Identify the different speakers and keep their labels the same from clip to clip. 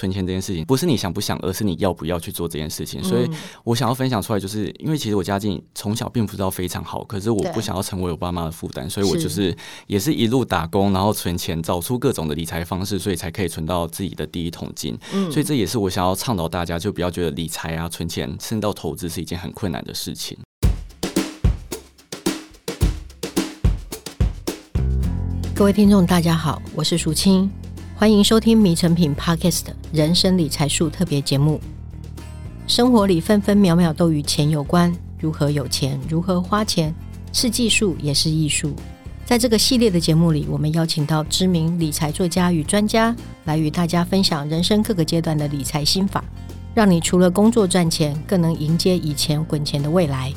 Speaker 1: 存钱这件事情，不是你想不想，而是你要不要去做这件事情。所以我想要分享出来，就是因为其实我家境从小并不知道非常好，可是我不想要成为我爸妈的负担，所以我就是也是一路打工，然后存钱，找出各种的理财方式，所以才可以存到自己的第一桶金。嗯，所以这也是我想要倡导大家，就不要觉得理财啊、存钱，甚至到投资是一件很困难的事情。
Speaker 2: 各位听众，大家好，我是淑清，欢迎收听《迷成品 Podcast 人生理财术》特别节目。生活里分分秒秒都与钱有关，如何有钱，如何花钱，是技术也是艺术。在这个系列的节目里，我们邀请到知名理财作家与专家，来与大家分享人生各个阶段的理财心法，让你除了工作赚钱，更能迎接以前滚钱的未来。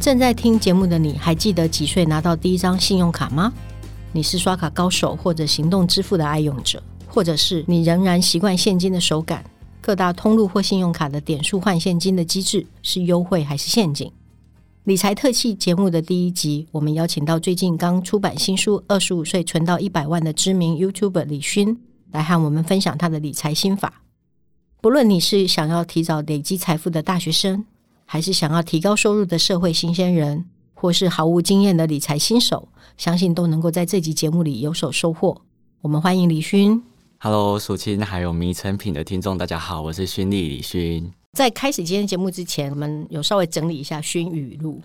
Speaker 2: 正在听节目的你，还记得几岁拿到第一张信用卡吗？你是刷卡高手，或者行动支付的爱用者，或者是你仍然习惯现金的手感？各大通路或信用卡的点数换现金的机制是优惠还是陷阱？理财特辑节目的第一集，我们邀请到最近刚出版新书《二十五岁存到一百万》的知名 YouTuber 李勋，来和我们分享他的理财心法。不论你是想要提早累积财富的大学生，还是想要提高收入的社会新鲜人，或是毫无经验的理财新手，相信都能够在这集节目里有所收获。我们欢迎李勋。
Speaker 1: Hello，淑清还有迷成品的听众，大家好，我是勋利李勋。
Speaker 2: 在开始今天节目之前，我们有稍微整理一下勋语录，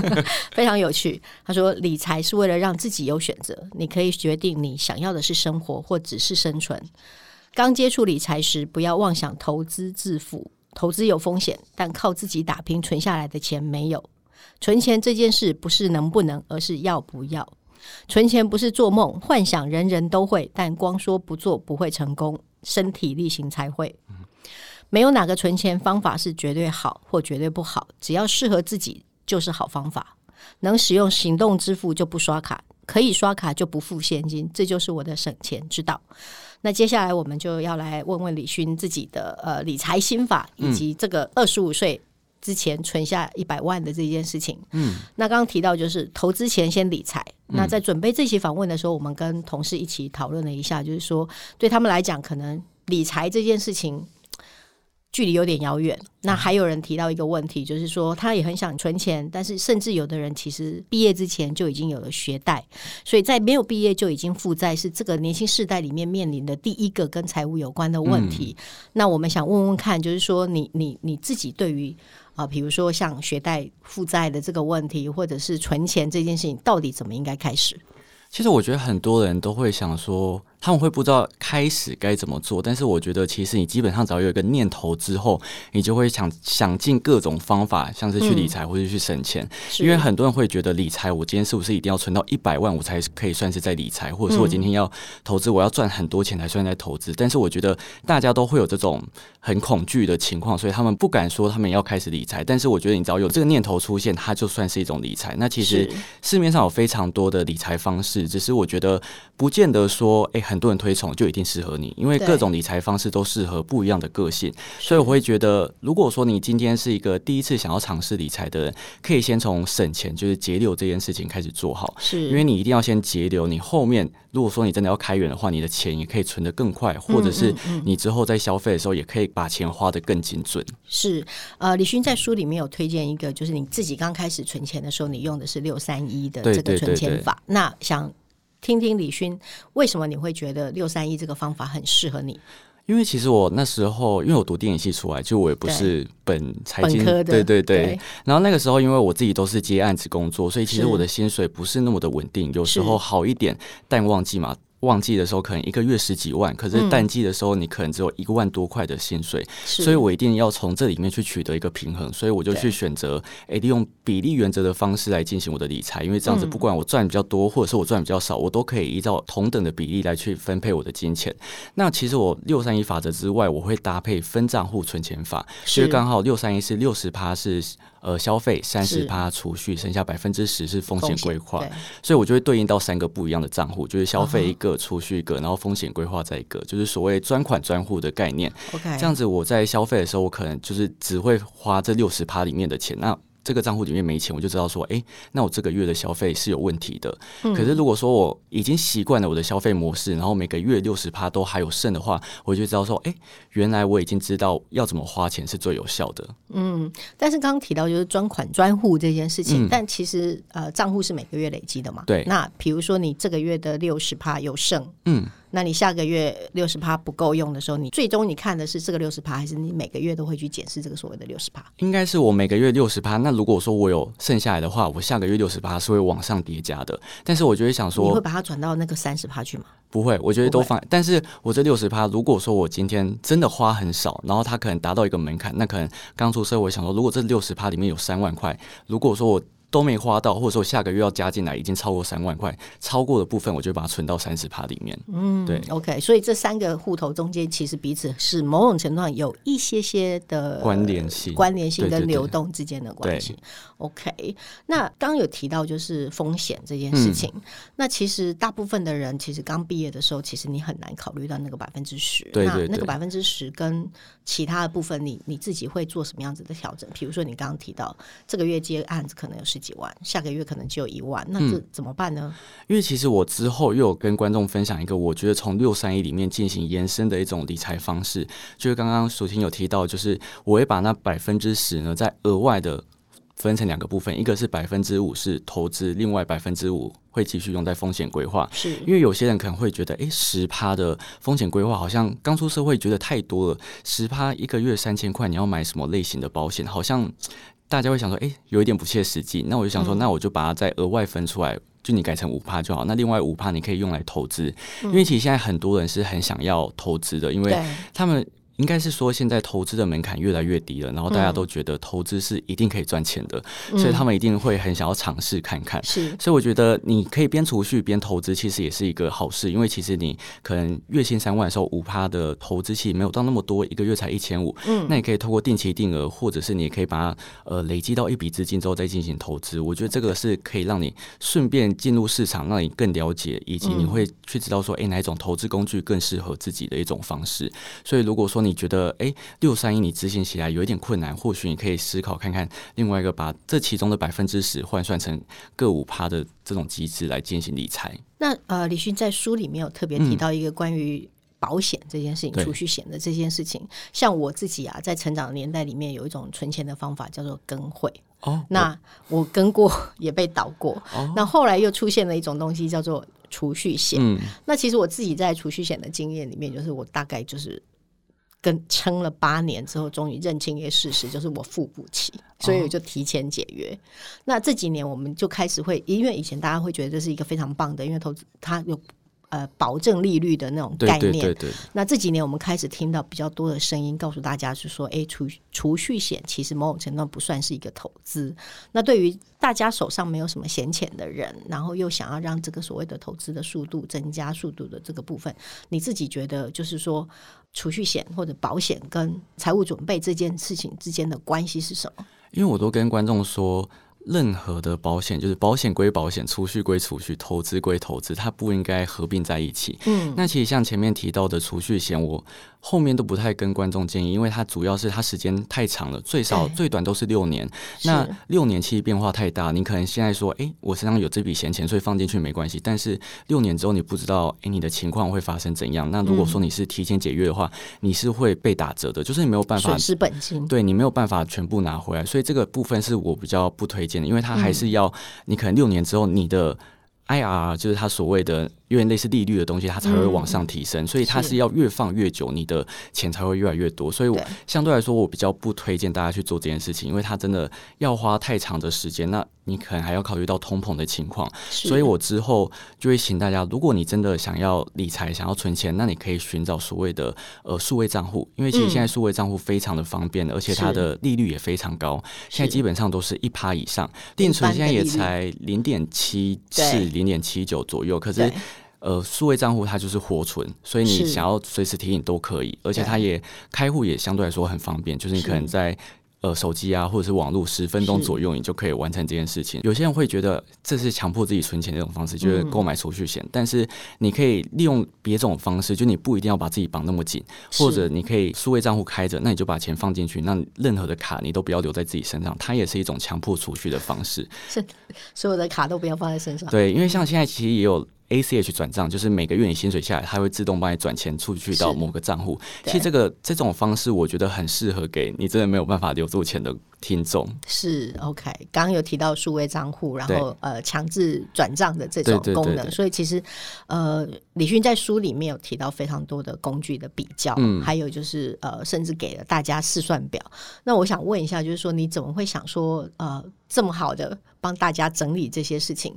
Speaker 2: 非常有趣。他说：“理财是为了让自己有选择，你可以决定你想要的是生活，或只是生存。刚接触理财时，不要妄想投资致富。”投资有风险，但靠自己打拼存下来的钱没有。存钱这件事不是能不能，而是要不要。存钱不是做梦幻想，人人都会，但光说不做不会成功，身体力行才会。没有哪个存钱方法是绝对好或绝对不好，只要适合自己就是好方法。能使用行动支付就不刷卡，可以刷卡就不付现金，这就是我的省钱之道。那接下来我们就要来问问李勋自己的呃理财心法，以及这个二十五岁之前存下一百万的这件事情。嗯，那刚刚提到就是投资前先理财。嗯、那在准备这期访问的时候，我们跟同事一起讨论了一下，就是说对他们来讲，可能理财这件事情。距离有点遥远。那还有人提到一个问题，就是说他也很想存钱，但是甚至有的人其实毕业之前就已经有了学贷，所以在没有毕业就已经负债，是这个年轻世代里面面临的第一个跟财务有关的问题。嗯、那我们想问问看，就是说你你你自己对于啊，比如说像学贷负债的这个问题，或者是存钱这件事情，到底怎么应该开始？
Speaker 1: 其实我觉得很多人都会想说。他们会不知道开始该怎么做，但是我觉得其实你基本上只要有一个念头之后，你就会想想尽各种方法，像是去理财或者去省钱。嗯、因为很多人会觉得理财，我今天是不是一定要存到一百万，我才可以算是在理财，或者是我今天要投资，我要赚很多钱才算在投资。但是我觉得大家都会有这种很恐惧的情况，所以他们不敢说他们要开始理财。但是我觉得你只要有这个念头出现，它就算是一种理财。那其实市面上有非常多的理财方式，只是我觉得不见得说，哎。很多人推崇就一定适合你，因为各种理财方式都适合不一样的个性，所以我会觉得，如果说你今天是一个第一次想要尝试理财的人，可以先从省钱，就是节流这件事情开始做好，是。因为你一定要先节流，你后面如果说你真的要开源的话，你的钱也可以存得更快，或者是你之后在消费的时候也可以把钱花得更精准。
Speaker 2: 是，呃，李勋在书里面有推荐一个，就是你自己刚开始存钱的时候，你用的是六三一的这个存钱法，那想。听听李勋，为什么你会觉得六三一这个方法很适合你？
Speaker 1: 因为其实我那时候，因为我读电影系出来，就我也不是本财经，对对对。对然后那个时候，因为我自己都是接案子工作，所以其实我的薪水不是那么的稳定，有时候好一点，淡旺季嘛。旺季的时候可能一个月十几万，可是淡季的时候你可能只有一个万多块的薪水，嗯、所以我一定要从这里面去取得一个平衡，所以我就去选择诶、欸、利用比例原则的方式来进行我的理财，因为这样子不管我赚比较多或者是我赚比较少，我都可以依照同等的比例来去分配我的金钱。那其实我六三一法则之外，我会搭配分账户存钱法，所以刚好六三一是六十趴是。呃，消费三十趴储蓄，剩下百分之十是风险规划，所以我就会对应到三个不一样的账户，就是消费一个，储蓄一个，然后风险规划再一个，就是所谓专款专户的概念。OK，这样子我在消费的时候，我可能就是只会花这六十趴里面的钱。那这个账户里面没钱，我就知道说，哎、欸，那我这个月的消费是有问题的。
Speaker 2: 嗯、
Speaker 1: 可是如果说我已经习惯了我的消费模式，然后每个月六十趴都还有剩的话，我就知道说，哎、欸，原来我已经知道要怎么花钱是最有效的。
Speaker 2: 嗯，但是刚刚提到就是专款专户这件事情，
Speaker 1: 嗯、
Speaker 2: 但其实呃账户是每个月累积的嘛。
Speaker 1: 对。
Speaker 2: 那比如说你这个月的六十趴有剩，
Speaker 1: 嗯。
Speaker 2: 那你下个月六十趴不够用的时候，你最终你看的是这个六十趴，还是你每个月都会去检视这个所谓的六十趴？
Speaker 1: 应该是我每个月六十趴。那如果说我有剩下来的话，我下个月六十趴是会往上叠加的。但是我就会想说，
Speaker 2: 你会把它转到那个三十趴去吗？
Speaker 1: 不会，我觉得都放。但是我这六十趴，如果说我今天真的花很少，然后它可能达到一个门槛，那可能刚出社会，我想说，如果这六十趴里面有三万块，如果说我都没花到，或者说下个月要加进来，已经超过三万块，超过的部分我就把它存到三十趴里面。
Speaker 2: 嗯，
Speaker 1: 对
Speaker 2: ，OK，所以这三个户头中间其实彼此是某种程度上有一些些的
Speaker 1: 关联性、
Speaker 2: 关联性跟流动之间的
Speaker 1: 关系。
Speaker 2: OK，那刚刚有提到就是风险这件事情，嗯、那其实大部分的人其实刚毕业的时候，其实你很难考虑到那个百分之十。
Speaker 1: 对对对，
Speaker 2: 那那个百分之十跟其他的部分你，你你自己会做什么样子的调整？比如说你刚刚提到这个月接案子可能有十几万，下个月可能只有一万，那这怎么办呢？
Speaker 1: 嗯、因为其实我之后又有跟观众分享一个，我觉得从六三一里面进行延伸的一种理财方式，就是刚刚淑婷有提到，就是我会把那百分之十呢，再额外的。分成两个部分，一个是百分之五是投资，另外百分之五会继续用在风险规划。
Speaker 2: 是
Speaker 1: 因为有些人可能会觉得，诶，十趴的风险规划好像刚出社会觉得太多了，十趴一个月三千块，你要买什么类型的保险？好像大家会想说，诶，有一点不切实际。那我就想说，嗯、那我就把它再额外分出来，就你改成五趴就好。那另外五趴你可以用来投资，嗯、因为其实现在很多人是很想要投资的，因为他们。应该是说，现在投资的门槛越来越低了，然后大家都觉得投资是一定可以赚钱的，嗯、所以他们一定会很想要尝试看看。
Speaker 2: 是，
Speaker 1: 所以我觉得你可以边储蓄边投资，其实也是一个好事，因为其实你可能月薪三万的时候，五趴的投资期没有到那么多，一个月才一千五。嗯，那你可以透过定期定额，或者是你也可以把它呃累积到一笔资金之后再进行投资。我觉得这个是可以让你顺便进入市场，让你更了解，以及你会去知道说，哎、欸，哪一种投资工具更适合自己的一种方式。所以如果说你觉得，哎、欸。六三一，你执行起来有一点困难，或许你可以思考看看另外一个，把这其中的百分之十换算成各五趴的这种机制来进行理财。
Speaker 2: 那呃，李迅在书里面有特别提到一个关于保险这件事情、储、嗯、蓄险的这件事情。像我自己啊，在成长的年代里面有一种存钱的方法叫做跟会哦。那我跟过也被倒过，哦、那后来又出现了一种东西叫做储蓄险。嗯，那其实我自己在储蓄险的经验里面，就是我大概就是。跟撑了八年之后，终于认清一个事实，就是我付不起，所以我就提前解约。哦、那这几年我们就开始会，因为以前大家会觉得这是一个非常棒的，因为投资它有。呃，保证利率的那种概念。
Speaker 1: 对对对对。
Speaker 2: 那这几年我们开始听到比较多的声音，告诉大家是说，哎，储储蓄险其实某种程度不算是一个投资。那对于大家手上没有什么闲钱的人，然后又想要让这个所谓的投资的速度增加速度的这个部分，你自己觉得就是说，储蓄险或者保险跟财务准备这件事情之间的关系是什么？
Speaker 1: 因为我都跟观众说。任何的保险就是保险归保险，储蓄归储蓄，投资归投资，它不应该合并在一起。嗯，那其实像前面提到的储蓄险，我后面都不太跟观众建议，因为它主要是它时间太长了，最少最短都是六年。那六年其实变化太大，你可能现在说，哎、欸，我身上有这笔闲钱，所以放进去没关系。但是六年之后你不知道，哎、欸，你的情况会发生怎样？那如果说你是提前解约的话，你是会被打折的，就是你没有办法
Speaker 2: 损失本金，
Speaker 1: 对你没有办法全部拿回来。所以这个部分是我比较不推荐的，因为它还是要你可能六年之后你的 IRR 就是它所谓的。因为类似利率的东西，它才会往上提升，嗯、所以它是。要越放越久，你的钱才会越来越多。所以我相对来说，我比较不推荐大家去做这件事情，因为它真的要花太长的时间。那你可能还要考虑到通膨的情
Speaker 2: 况，
Speaker 1: 所以我之后就会请大家，如果你真的想要理财、想要存钱，那你可以寻找所谓的呃数位账户，因为其实现在数位账户非常的方便，嗯、而且它的利率也非常高，现在基本上都是一趴以上，定存现在也才零点七四、零点七九左右，可是。呃，数位账户它就是活存，所以你想要随时提醒都可以，而且它也开户也相对来说很方便，就是你可能在呃手机啊或者是网络十分钟左右，你就可以完成这件事情。有些人会觉得这是强迫自己存钱的一种方式，就是购买储蓄险。嗯、但是你可以利用别种方式，就你不一定要把自己绑那么紧，或者你可以数位账户开着，那你就把钱放进去，那任何的卡你都不要留在自己身上，它也是一种强迫储蓄的方式。
Speaker 2: 是，所有的卡都不要放在身上。
Speaker 1: 对，因为像现在其实也有。ACH 转账就是每个月你薪水下来，它会自动帮你转钱出去到某个账户。其实这个这种方式，我觉得很适合给你真的没有办法留住钱的听众。
Speaker 2: 是 OK，刚刚有提到数位账户，然后呃强制转账的这种功能，所以其实呃李迅在书里面有提到非常多的工具的比较，嗯，还有就是呃甚至给了大家试算表。那我想问一下，就是说你怎么会想说呃这么好的帮大家整理这些事情？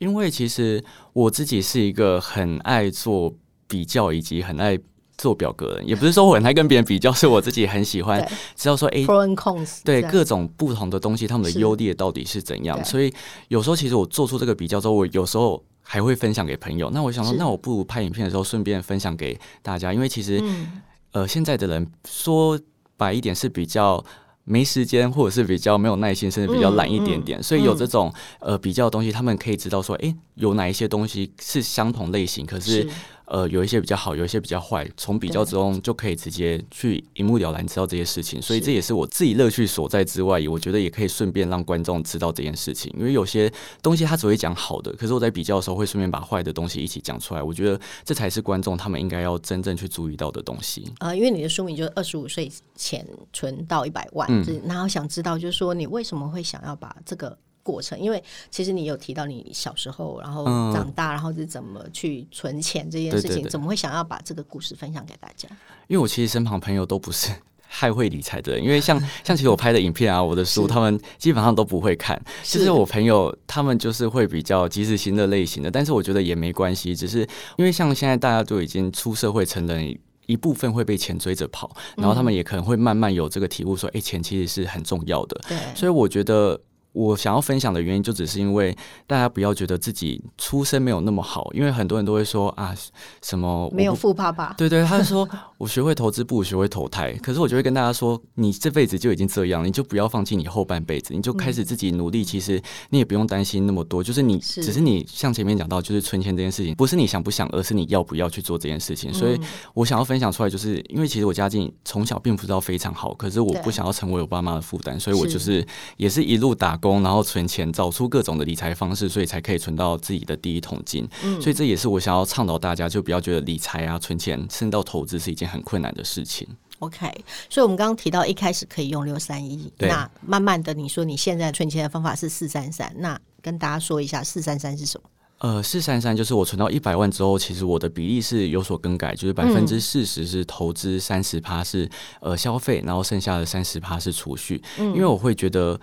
Speaker 1: 因为其实我自己是一个很爱做比较以及很爱做表格的人，也不是说我很爱跟别人比较，是我自己很喜欢知道说，哎
Speaker 2: ，Pro and cons，
Speaker 1: 对各种不同的东西，他们的优劣到底是怎样。所以有时候其实我做出这个比较之后，我有时候还会分享给朋友。那我想说，那我不如拍影片的时候顺便分享给大家，因为其实、嗯、呃现在的人说白一点是比较。没时间，或者是比较没有耐心，甚至比较懒一点点，嗯嗯、所以有这种呃比较的东西，他们可以知道说，哎，有哪一些东西是相同类型，可是。是呃，有一些比较好，有一些比较坏，从比较之中就可以直接去一目了然知道这些事情，所以这也是我自己乐趣所在之外，我觉得也可以顺便让观众知道这件事情，因为有些东西他只会讲好的，可是我在比较的时候会顺便把坏的东西一起讲出来，我觉得这才是观众他们应该要真正去注意到的东西。
Speaker 2: 呃，因为你的书名就是二十五岁前存到一百万，嗯，然后想知道就是说你为什么会想要把这个。过程，因为其实你有提到你小时候，然后长大，嗯、然后是怎么去存钱这件事情，对对对，怎么会想要把这个故事分享给大家？
Speaker 1: 因为我其实身旁朋友都不是 太会理财的人，因为像像其实我拍的影片啊，我的书，他们基本上都不会看。其实我朋友他们就是会比较及时行乐类型的，但是我觉得也没关系，只是因为像现在大家都已经出社会成人，一部分会被钱追着跑，然后他们也可能会慢慢有这个体悟，说，哎、欸，钱其实是很重要的。对，所以我觉得。我想要分享的原因，就只是因为大家不要觉得自己出身没有那么好，因为很多人都会说啊，什么
Speaker 2: 没有富爸爸，
Speaker 1: 对对，他就说 我学会投资不如学会投胎，可是我就会跟大家说，你这辈子就已经这样，你就不要放弃你后半辈子，你就开始自己努力，其实你也不用担心那么多，就是你只是你像前面讲到，就是存钱这件事情，不是你想不想，而是你要不要去做这件事情。所以我想要分享出来，就是因为其实我家境从小并不知道非常好，可是我不想要成为我爸妈的负担，所以我就是也是一路打工，然后存钱，找出各种的理财方式，所以才可以存到自己的第一桶金。嗯，所以这也是我想要倡导大家，就不要觉得理财啊、存钱，甚至到投资是一件很困难的事情。
Speaker 2: OK，所以我们刚刚提到一开始可以用六三一，那慢慢的你说你现在存钱的方法是四三三，那跟大家说一下四三三是什么？
Speaker 1: 呃，四三三就是我存到一百万之后，其实我的比例是有所更改，就是百分之四十是投资，三十趴是呃消费，然后剩下的三十趴是储蓄。嗯，因为我会觉得。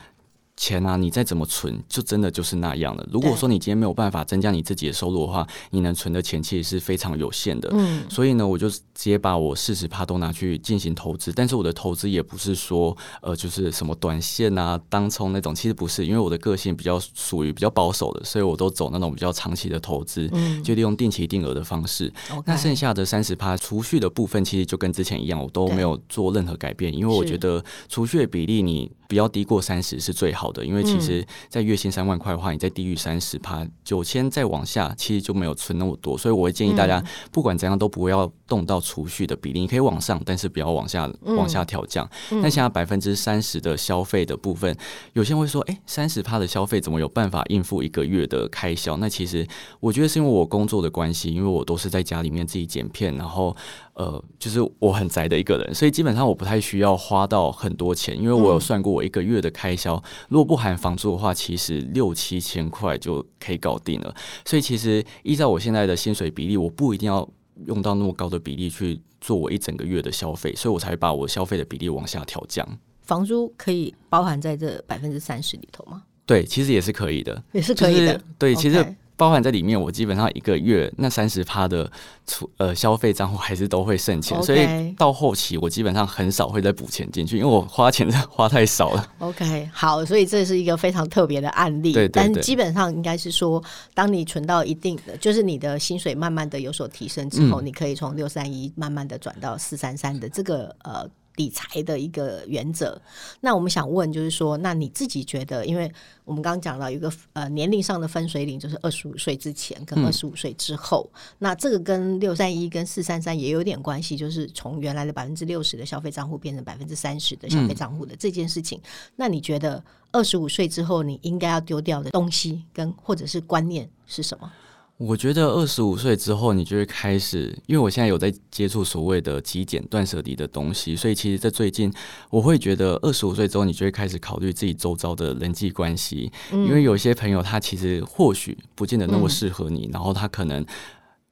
Speaker 1: 钱啊，你再怎么存，就真的就是那样了。如果说你今天没有办法增加你自己的收入的话，你能存的钱其实是非常有限的。嗯，所以呢，我就直接把我四十趴都拿去进行投资。但是我的投资也不是说，呃，就是什么短线啊、当冲那种，其实不是，因为我的个性比较属于比较保守的，所以我都走那种比较长期的投资，嗯，就利用定期定额的方式。那剩下的三十趴储蓄的部分，其实就跟之前一样，我都没有做任何改变，因为我觉得储蓄的比例你不要低过三十是最好的，因为其实，在月薪三万块的话，你在低于三十趴九千再往下，其实就没有存那么多，所以我会建议大家，不管怎样都不要动到储蓄的比例，你可以往上，但是不要往下往下调降。那现在百分之三十的消费的部分，有些人会说，哎，三十趴的消费怎么有办法应付一个月的开销？那其实我觉得是因为我工作的关系，因为我都是在家里面自己剪片，然后。呃，就是我很宅的一个人，所以基本上我不太需要花到很多钱，因为我有算过我一个月的开销，如果不含房租的话，其实六七千块就可以搞定了。所以其实依照我现在的薪水比例，我不一定要用到那么高的比例去做我一整个月的消费，所以我才把我消费的比例往下调降。
Speaker 2: 房租可以包含在这百分之三十里头吗？
Speaker 1: 对，其实也是可以的，
Speaker 2: 也是可以的。
Speaker 1: 对，其实。包含在里面，我基本上一个月那三十趴的出呃消费账户还是都会剩钱.所以到后期我基本上很少会再补钱进去，因为我花钱花太少了。
Speaker 2: OK，好，所以这是一个非常特别的案例。对，对，对，但基本上应该是说，当你存到一定的，就是你的薪水慢慢的有所提升之后，嗯、你可以从六三一慢慢的转到四三三的这个呃。理财的一个原则。那我们想问，就是说，那你自己觉得，因为我们刚刚讲到一个呃年龄上的分水岭，就是二十五岁之前跟二十五岁之后，嗯、那这个跟六三一跟四三三也有点关系，就是从原来的百分之六十的消费账户变成百分之三十的消费账户的这件事情。嗯、那你觉得二十五岁之后你应该要丢掉的东西跟或者是观念是什么？
Speaker 1: 我觉得二十五岁之后，你就会开始，因为我现在有在接触所谓的极简断舍离的东西，所以其实，在最近，我会觉得二十五岁之后，你就会开始考虑自己周遭的人际关系，嗯、因为有些朋友他其实或许不见得那么适合你，嗯、然后他可能。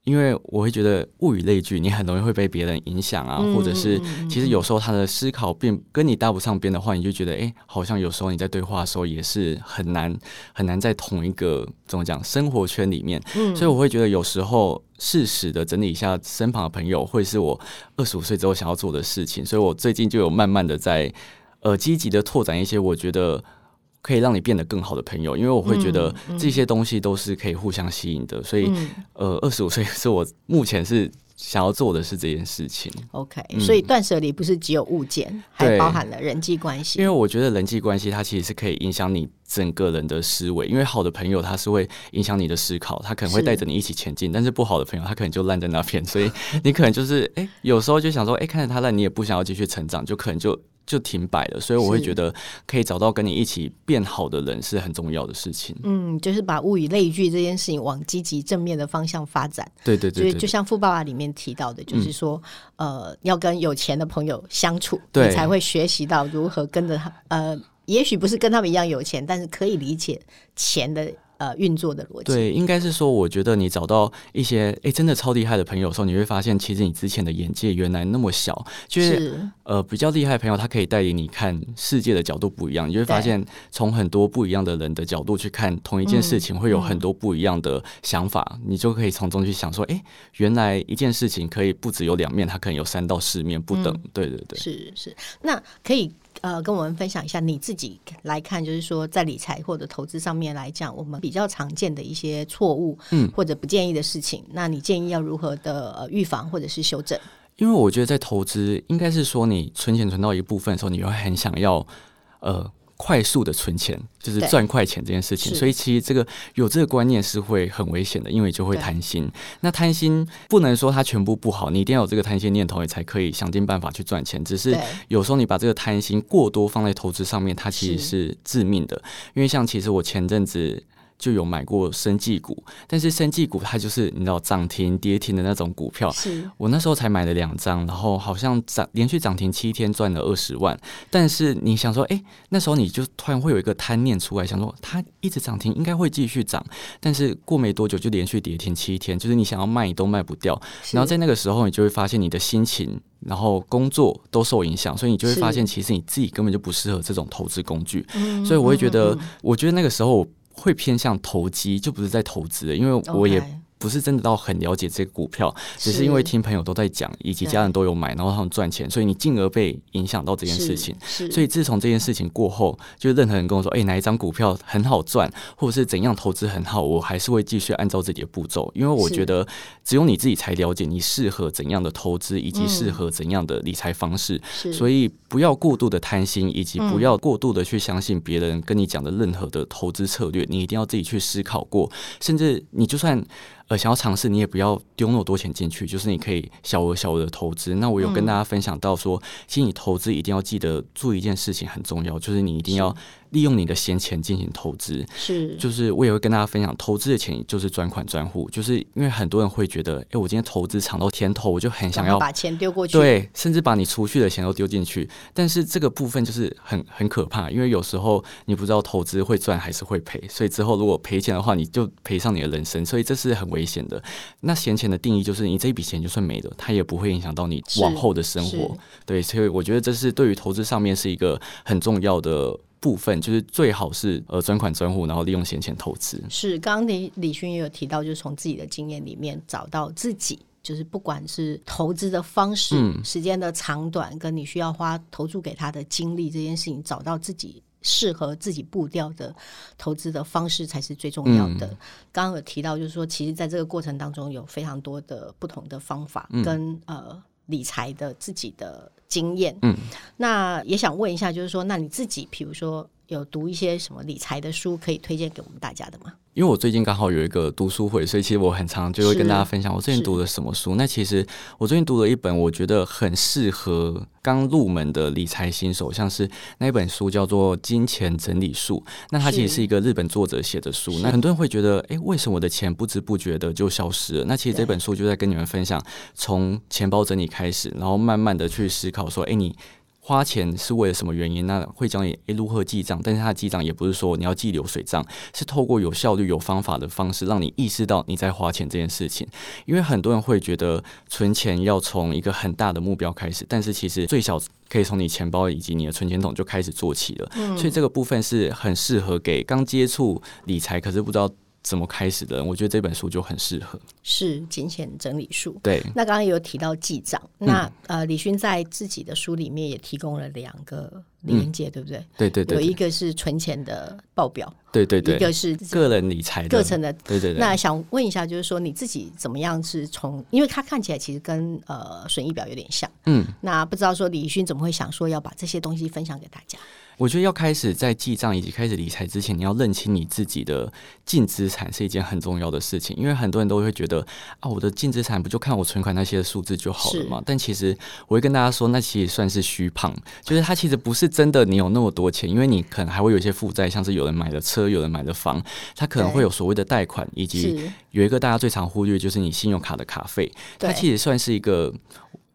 Speaker 1: 因为我会觉得物以类聚，你很容易会被别人影响啊，嗯、或者是其实有时候他的思考并跟你搭不上边的话，你就觉得哎，好像有时候你在对话的时候也是很难很难在同一个怎么讲生活圈里面。嗯、所以我会觉得有时候适时的整理一下身旁的朋友，会是我二十五岁之后想要做的事情。所以我最近就有慢慢的在呃积极的拓展一些我觉得。可以让你变得更好的朋友，因为我会觉得这些东西都是可以互相吸引的，所以呃，二十五岁 是我目前是想要做的是这件事情。
Speaker 2: OK，、嗯、所以断舍离不是只有物件，还包含了人际关系。
Speaker 1: 因为我觉得人际关系它其实是可以影响你整个人的思维，因为好的朋友他是会影响你的思考，他可能会带着你一起前进，但是不好的朋友他可能就烂在那边，所以你可能就是哎、欸，有时候就想说哎、欸，看着他烂，你也不想要继续成长，就可能就。就停摆了，所以我会觉得可以找到跟你一起变好的人是很重要的事情。
Speaker 2: 嗯，就是把物以类聚这件事情往积极正面的方向发展。
Speaker 1: 对对对，对，
Speaker 2: 就就像富爸爸里面提到的，就是说，嗯、呃，要跟有钱的朋友相处，
Speaker 1: 对
Speaker 2: 你才会学习到如何跟着他。呃，也许不是跟他们一样有钱，但是可以理解钱的。呃，运作的逻辑
Speaker 1: 对，应该是说，我觉得你找到一些哎、欸，真的超厉害的朋友的时候，你会发现，其实你之前的眼界原来那么小。就是，是呃，比较厉害的朋友，他可以带领你看世界的角度不一样。你会发现，从很多不一样的人的角度去看同一件事情，会有很多不一样的想法。你就可以从中去想说，哎、欸，原来一件事情可以不只有两面，它可能有三到四面不等。嗯、对对对，
Speaker 2: 是是，那可以。呃，跟我们分享一下你自己来看，就是说在理财或者投资上面来讲，我们比较常见的一些错误，嗯，或者不建议的事情，那你建议要如何的呃预防或者是修正？
Speaker 1: 因为我觉得在投资，应该是说你存钱存到一部分的时候，你会很想要呃。快速的存钱就是赚快钱这件事情，所以其实这个有这个观念是会很危险的，因为就会贪心。那贪心不能说它全部不好，你一定要有这个贪心念头，你才可以想尽办法去赚钱。只是有时候你把这个贪心过多放在投资上面，它其实是致命的。因为像其实我前阵子。就有买过生技股，但是生技股它就是你知道涨停跌停的那种股票。是我那时候才买了两张，然后好像涨连续涨停七天赚了二十万。但是你想说，哎、欸，那时候你就突然会有一个贪念出来，想说它一直涨停应该会继续涨，但是过没多久就连续跌停七天，就是你想要卖都卖不掉。然后在那个时候，你就会发现你的心情，然后工作都受影响，所以你就会发现其实你自己根本就不适合这种投资工具。所以我会觉得，我觉得那个时候。会偏向投机，就不是在投资，因为我也。不是真的到很了解这个股票，只是因为听朋友都在讲，以及家人都有买，然后他们赚钱，所以你进而被影响到这件事情。所以自从这件事情过后，就任何人跟我说：“哎，哪一张股票很好赚，或者是怎样投资很好”，我还是会继续按照自己的步骤，因为我觉得只有你自己才了解你适合怎样的投资，以及适合怎样的理财方式。所以不要过度的贪心，以及不要过度的去相信别人跟你讲的任何的投资策略，你一定要自己去思考过，甚至你就算。呃，想要尝试，你也不要丢那么多钱进去，就是你可以小额小额的投资。那我有跟大家分享到说，嗯、其实你投资一定要记得做一件事情很重要，就是你一定要。利用你的闲钱进行投资，是，就是我也会跟大家分享，投资的钱就是专款专户，就是因为很多人会觉得，哎、欸，我今天投资尝到甜头，我就很想要把钱丢过去，对，甚至把你储蓄的钱都丢进去。但是这个部分就是很很可怕，因为有时候你不知道投资会赚还是会赔，所以之后如果赔钱的话，你就赔上你的人生，所以这是很危险的。那闲钱的定义就是，你这一笔钱就算没了，它也不会影响到你往后的生活。对，所以我觉得这是对于投资上面是一个很重要的。部分就是最好是呃专款专户，然后利用闲钱投资。是，刚刚李李勋也有提到，就是从自己的经验里面找到自己，就是不管是投资的方式、嗯、时间的长短，跟你需要花投注给他的精力这件事情，找到自己适合自己步调的投资的方式才是最重要的。嗯、刚刚有提到，就是说，其实在这个过程当中有非常多的不同的方法跟、嗯、呃理财的自己的。
Speaker 2: 经验。
Speaker 1: 嗯，
Speaker 2: 那也想问一下，就是说，那你自己，比如说有读一些什么理财的书，可以推荐给我们大家的吗？
Speaker 1: 因为我最近刚好有一个读书会，所以其实我很常就会跟大家分享我最近读了什么书。那其实我最近读了一本我觉得很适合刚入门的理财新手，像是那一本书叫做《金钱整理术》。那它其实是一个日本作者写的书。那很多人会觉得，诶，为什么我的钱不知不觉的就消失了？那其实这本书就在跟你们分享，从钱包整理开始，然后慢慢的去思考说，诶，你。花钱是为了什么原因？那会教你诶如何记账，但是他记账也不是说你要记流水账，是透过有效率、有方法的方式，让你意识到你在花钱这件事情。因为很多人会觉得存钱要从一个很大的目标开始，但是其实最小可以从你钱包以及你的存钱筒就开始做起了。嗯，所以这个部分是很适合给刚接触理财可是不知道。怎么开始的？我觉得这本书就很适合。
Speaker 2: 是金钱整理术。
Speaker 1: 对，
Speaker 2: 那刚刚有提到记账，嗯、那呃，李勋在自己的书里面也提供了两个连接，嗯、对不对？
Speaker 1: 对对对，
Speaker 2: 有一个是存钱的报表，
Speaker 1: 对对对，
Speaker 2: 一个是
Speaker 1: 个人理财
Speaker 2: 各层的，
Speaker 1: 对对对。
Speaker 2: 那想问一下，就是说你自己怎么样是从？因为它看起来其实跟呃损益表有点像，嗯，那不知道说李勋怎么会想说要把这些东西分享给大家？
Speaker 1: 我觉得要开始在记账以及开始理财之前，你要认清你自己的净资产是一件很重要的事情。因为很多人都会觉得啊，我的净资产不就看我存款那些数字就好了嘛？但其实我会跟大家说，那其实算是虚胖，就是它其实不是真的你有那么多钱，因为你可能还会有一些负债，像是有人买了车，有人买了房，它可能会有所谓的贷款，以及有一个大家最常忽略就是你信用卡的卡费，它其实算是一个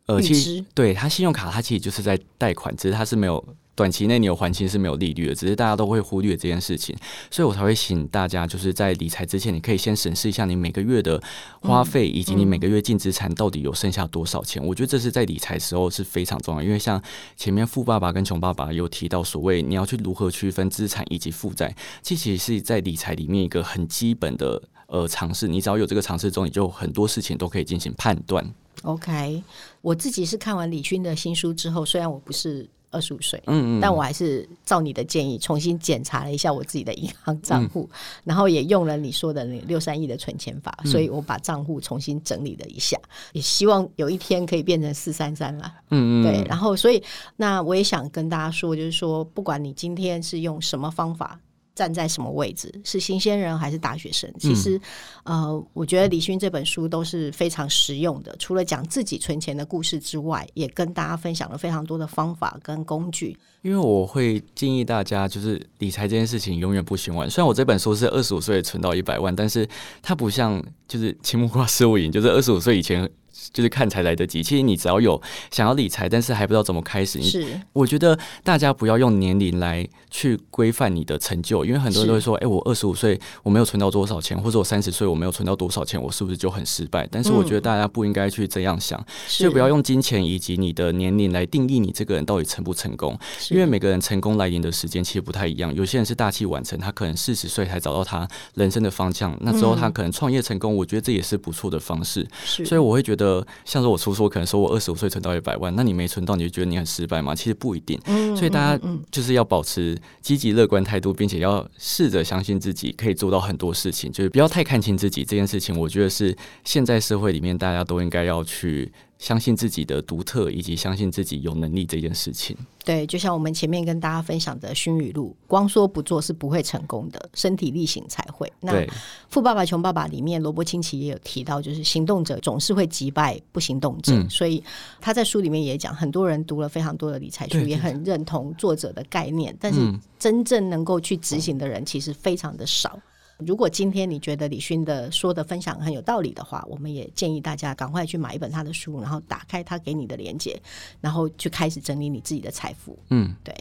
Speaker 1: 呃，其实对它信用卡它其实就是在贷款，只是它是没有。短期内你有还清是没有利率的，只是大家都会忽略这件事情，所以我才会请大家就是在理财之前，你可以先审视一下你每个月的花费，以及你每个月净资产到底有剩下多少钱。我觉得这是在理财时候是非常重要，因为像前面富爸爸跟穷爸爸有提到，所谓你要去如何区分资产以及负债，这其实是在理财里面一个很基本的呃尝试。你只要有这个尝试中，你就很多事情都可以进行判断。
Speaker 2: OK，我自己是看完李勋的新书之后，虽然我不是。二十五岁，嗯嗯，但我还是照你的建议重新检查了一下我自己的银行账户，嗯、然后也用了你说的那六三亿的存钱法，嗯、所以我把账户重新整理了一下，也希望有一天可以变成四三三了，嗯嗯，对，然后所以那我也想跟大家说，就是说不管你今天是用什么方法。站在什么位置？是新鲜人还是大学生？其实，嗯、呃，我觉得李勋这本书都是非常实用的。除了讲自己存钱的故事之外，也跟大家分享了非常多的方法跟工具。
Speaker 1: 因为我会建议大家，就是理财这件事情永远不嫌晚。虽然我这本书是二十五岁存到一百万，但是它不像就是青木瓜十五营，就是二十五岁以前。就是看才来得及。其实你只要有想要理财，但是还不知道怎么开始，是我觉得大家不要用年龄来去规范你的成就，因为很多人都会说：“哎，我二十五岁我没有存到多少钱，或者我三十岁我没有存到多少钱，我是不是就很失败？”但是我觉得大家不应该去这样想，就不要用金钱以及你的年龄来定义你这个人到底成不成功，因为每个人成功来临的时间其实不太一样。有些人是大器晚成，他可能四十岁才找到他人生的方向，那之后他可能创业成功，我觉得这也是不错的方式。所以我会觉得。像是我初说，可能说我二十五岁存到一百万，那你没存到，你就觉得你很失败吗？其实不一定。所以大家就是要保持积极乐观态度，并且要试着相信自己可以做到很多事情，就是不要太看轻自己这件事情。我觉得是现在社会里面大家都应该要去。相信自己的独特，以及相信自己有能力这件事情。
Speaker 2: 对，就像我们前面跟大家分享的勋语录，光说不做是不会成功的，身体力行才会。那《富爸爸穷爸爸》里面，罗伯清崎也有提到，就是行动者总是会击败不行动者。嗯、所以他在书里面也讲，很多人读了非常多的理财书，也很认同作者的概念，但是真正能够去执行的人其实非常的少。如果今天你觉得李勋的说的分享很有道理的话，我们也建议大家赶快去买一本他的书，然后打开他给你的链接，然后去开始整理你自己的财富。嗯，对。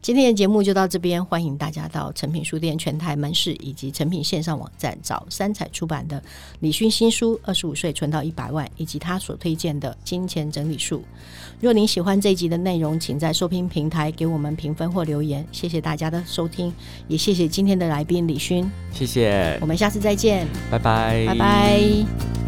Speaker 2: 今天的节目就到这边，欢迎大家到诚品书店全台门市以及诚品线上网站找三彩出版的李勋新书《二十五岁存到一百万》，以及他所推荐的《金钱整理术》。若您喜欢这一集的内容，请在收听平台给我们评分或留言。谢谢大家的收听，也谢谢今天的来宾李勋。
Speaker 1: 谢谢谢。
Speaker 2: 我们下次再见，
Speaker 1: 拜拜，
Speaker 2: 拜拜。